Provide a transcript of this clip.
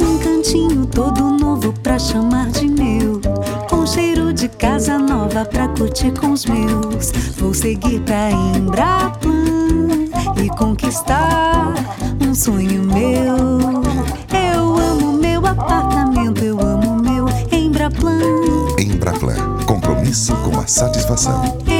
Um cantinho todo novo pra chamar de meu. Com cheiro de casa nova pra curtir com os meus. Vou seguir pra Embraplan e conquistar um sonho meu. Eu amo meu apartamento, eu amo meu Embraplan. Embraplan, compromisso com a satisfação.